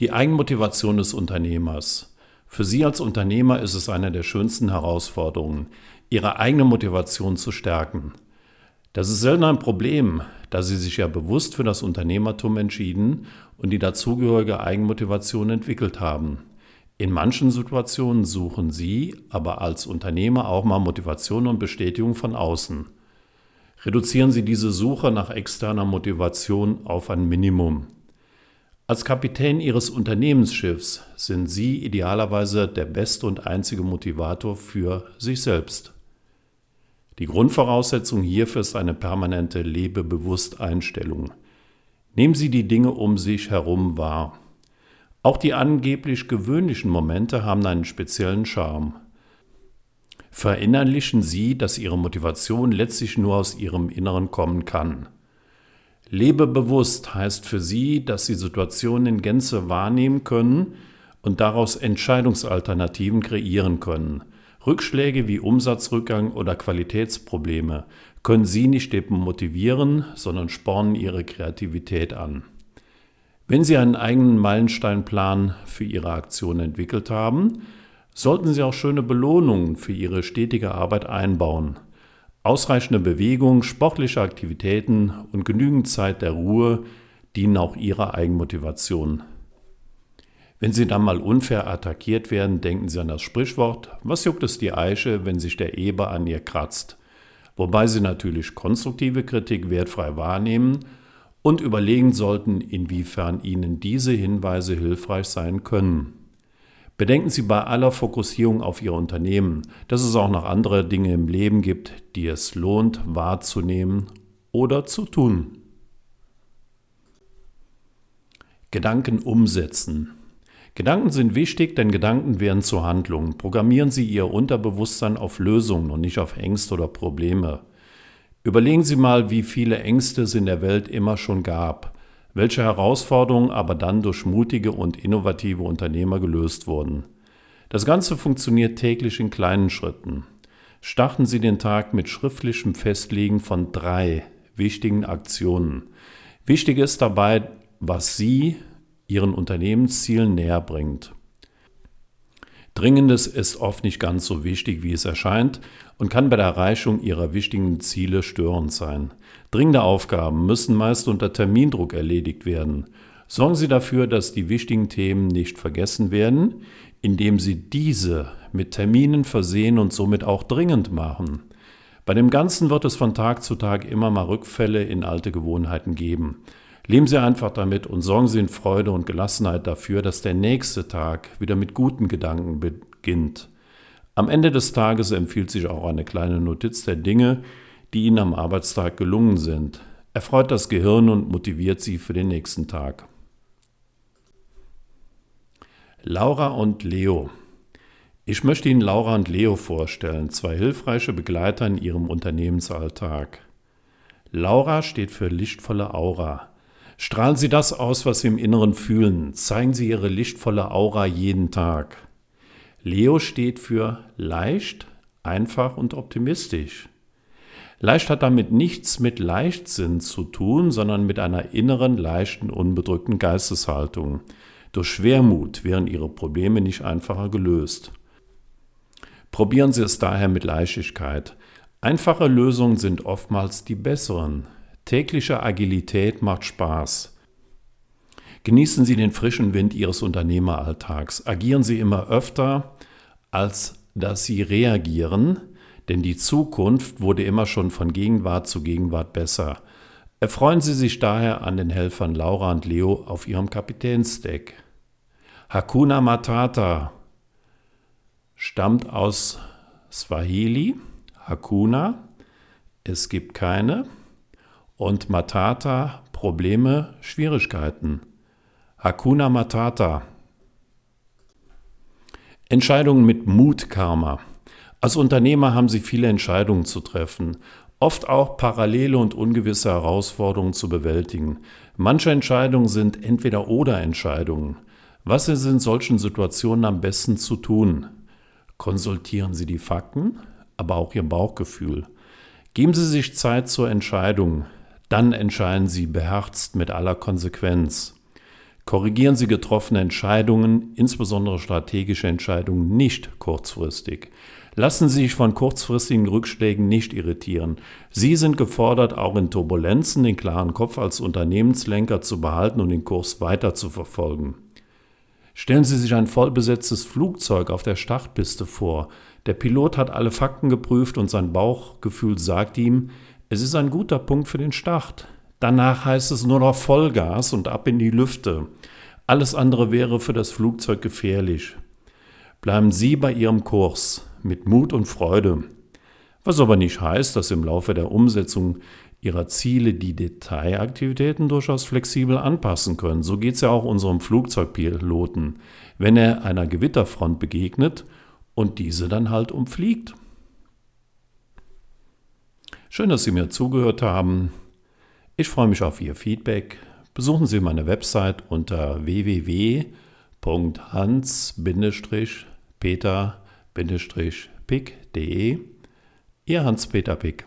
Die Eigenmotivation des Unternehmers. Für Sie als Unternehmer ist es eine der schönsten Herausforderungen, Ihre eigene Motivation zu stärken. Das ist selten ein Problem, da Sie sich ja bewusst für das Unternehmertum entschieden und die dazugehörige Eigenmotivation entwickelt haben. In manchen Situationen suchen Sie aber als Unternehmer auch mal Motivation und Bestätigung von außen. Reduzieren Sie diese Suche nach externer Motivation auf ein Minimum. Als Kapitän Ihres Unternehmensschiffs sind Sie idealerweise der beste und einzige Motivator für sich selbst. Die Grundvoraussetzung hierfür ist eine permanente Lebebewussteinstellung. Nehmen Sie die Dinge um sich herum wahr. Auch die angeblich gewöhnlichen Momente haben einen speziellen Charme. Verinnerlichen Sie, dass Ihre Motivation letztlich nur aus Ihrem Inneren kommen kann. Lebe bewusst heißt für Sie, dass Sie Situationen in Gänze wahrnehmen können und daraus Entscheidungsalternativen kreieren können. Rückschläge wie Umsatzrückgang oder Qualitätsprobleme können Sie nicht motivieren, sondern spornen Ihre Kreativität an. Wenn Sie einen eigenen Meilensteinplan für Ihre Aktion entwickelt haben, sollten Sie auch schöne Belohnungen für Ihre stetige Arbeit einbauen. Ausreichende Bewegung, sportliche Aktivitäten und genügend Zeit der Ruhe dienen auch Ihrer Eigenmotivation. Wenn Sie dann mal unfair attackiert werden, denken Sie an das Sprichwort, was juckt es die Eiche, wenn sich der Eber an ihr kratzt? Wobei Sie natürlich konstruktive Kritik wertfrei wahrnehmen und überlegen sollten, inwiefern Ihnen diese Hinweise hilfreich sein können. Bedenken Sie bei aller Fokussierung auf Ihr Unternehmen, dass es auch noch andere Dinge im Leben gibt, die es lohnt wahrzunehmen oder zu tun. Gedanken umsetzen. Gedanken sind wichtig, denn Gedanken werden zu Handlungen. Programmieren Sie Ihr Unterbewusstsein auf Lösungen und nicht auf Ängste oder Probleme. Überlegen Sie mal, wie viele Ängste es in der Welt immer schon gab welche Herausforderungen aber dann durch mutige und innovative Unternehmer gelöst wurden. Das Ganze funktioniert täglich in kleinen Schritten. Starten Sie den Tag mit schriftlichem Festlegen von drei wichtigen Aktionen. Wichtig ist dabei, was Sie Ihren Unternehmenszielen näher bringt. Dringendes ist oft nicht ganz so wichtig, wie es erscheint und kann bei der Erreichung ihrer wichtigen Ziele störend sein. Dringende Aufgaben müssen meist unter Termindruck erledigt werden. Sorgen Sie dafür, dass die wichtigen Themen nicht vergessen werden, indem Sie diese mit Terminen versehen und somit auch dringend machen. Bei dem Ganzen wird es von Tag zu Tag immer mal Rückfälle in alte Gewohnheiten geben. Leben Sie einfach damit und sorgen Sie in Freude und Gelassenheit dafür, dass der nächste Tag wieder mit guten Gedanken beginnt. Am Ende des Tages empfiehlt sich auch eine kleine Notiz der Dinge, die Ihnen am Arbeitstag gelungen sind. Erfreut das Gehirn und motiviert Sie für den nächsten Tag. Laura und Leo. Ich möchte Ihnen Laura und Leo vorstellen, zwei hilfreiche Begleiter in Ihrem Unternehmensalltag. Laura steht für lichtvolle Aura. Strahlen Sie das aus, was Sie im Inneren fühlen. Zeigen Sie Ihre lichtvolle Aura jeden Tag. Leo steht für leicht, einfach und optimistisch. Leicht hat damit nichts mit Leichtsinn zu tun, sondern mit einer inneren, leichten, unbedrückten Geisteshaltung. Durch Schwermut wären Ihre Probleme nicht einfacher gelöst. Probieren Sie es daher mit Leichtigkeit. Einfache Lösungen sind oftmals die besseren. Tägliche Agilität macht Spaß. Genießen Sie den frischen Wind Ihres Unternehmeralltags. Agieren Sie immer öfter, als dass Sie reagieren, denn die Zukunft wurde immer schon von Gegenwart zu Gegenwart besser. Erfreuen Sie sich daher an den Helfern Laura und Leo auf ihrem Kapitänsdeck. Hakuna Matata stammt aus Swahili. Hakuna, es gibt keine und Matata Probleme, Schwierigkeiten. Hakuna Matata. Entscheidungen mit Mutkarma. Als Unternehmer haben Sie viele Entscheidungen zu treffen, oft auch parallele und ungewisse Herausforderungen zu bewältigen. Manche Entscheidungen sind entweder oder Entscheidungen. Was ist in solchen Situationen am besten zu tun? Konsultieren Sie die Fakten, aber auch Ihr Bauchgefühl. Geben Sie sich Zeit zur Entscheidung. Dann entscheiden Sie beherzt mit aller Konsequenz. Korrigieren Sie getroffene Entscheidungen, insbesondere strategische Entscheidungen, nicht kurzfristig. Lassen Sie sich von kurzfristigen Rückschlägen nicht irritieren. Sie sind gefordert, auch in Turbulenzen den klaren Kopf als Unternehmenslenker zu behalten und den Kurs weiter zu verfolgen. Stellen Sie sich ein vollbesetztes Flugzeug auf der Startpiste vor. Der Pilot hat alle Fakten geprüft und sein Bauchgefühl sagt ihm, es ist ein guter Punkt für den Start. Danach heißt es nur noch Vollgas und ab in die Lüfte. Alles andere wäre für das Flugzeug gefährlich. Bleiben Sie bei Ihrem Kurs mit Mut und Freude. Was aber nicht heißt, dass im Laufe der Umsetzung Ihrer Ziele die Detailaktivitäten durchaus flexibel anpassen können. So geht es ja auch unserem Flugzeugpiloten, wenn er einer Gewitterfront begegnet und diese dann halt umfliegt. Schön, dass Sie mir zugehört haben. Ich freue mich auf Ihr Feedback. Besuchen Sie meine Website unter www.hans-peter.de. Ihr Hans-Peter Pick.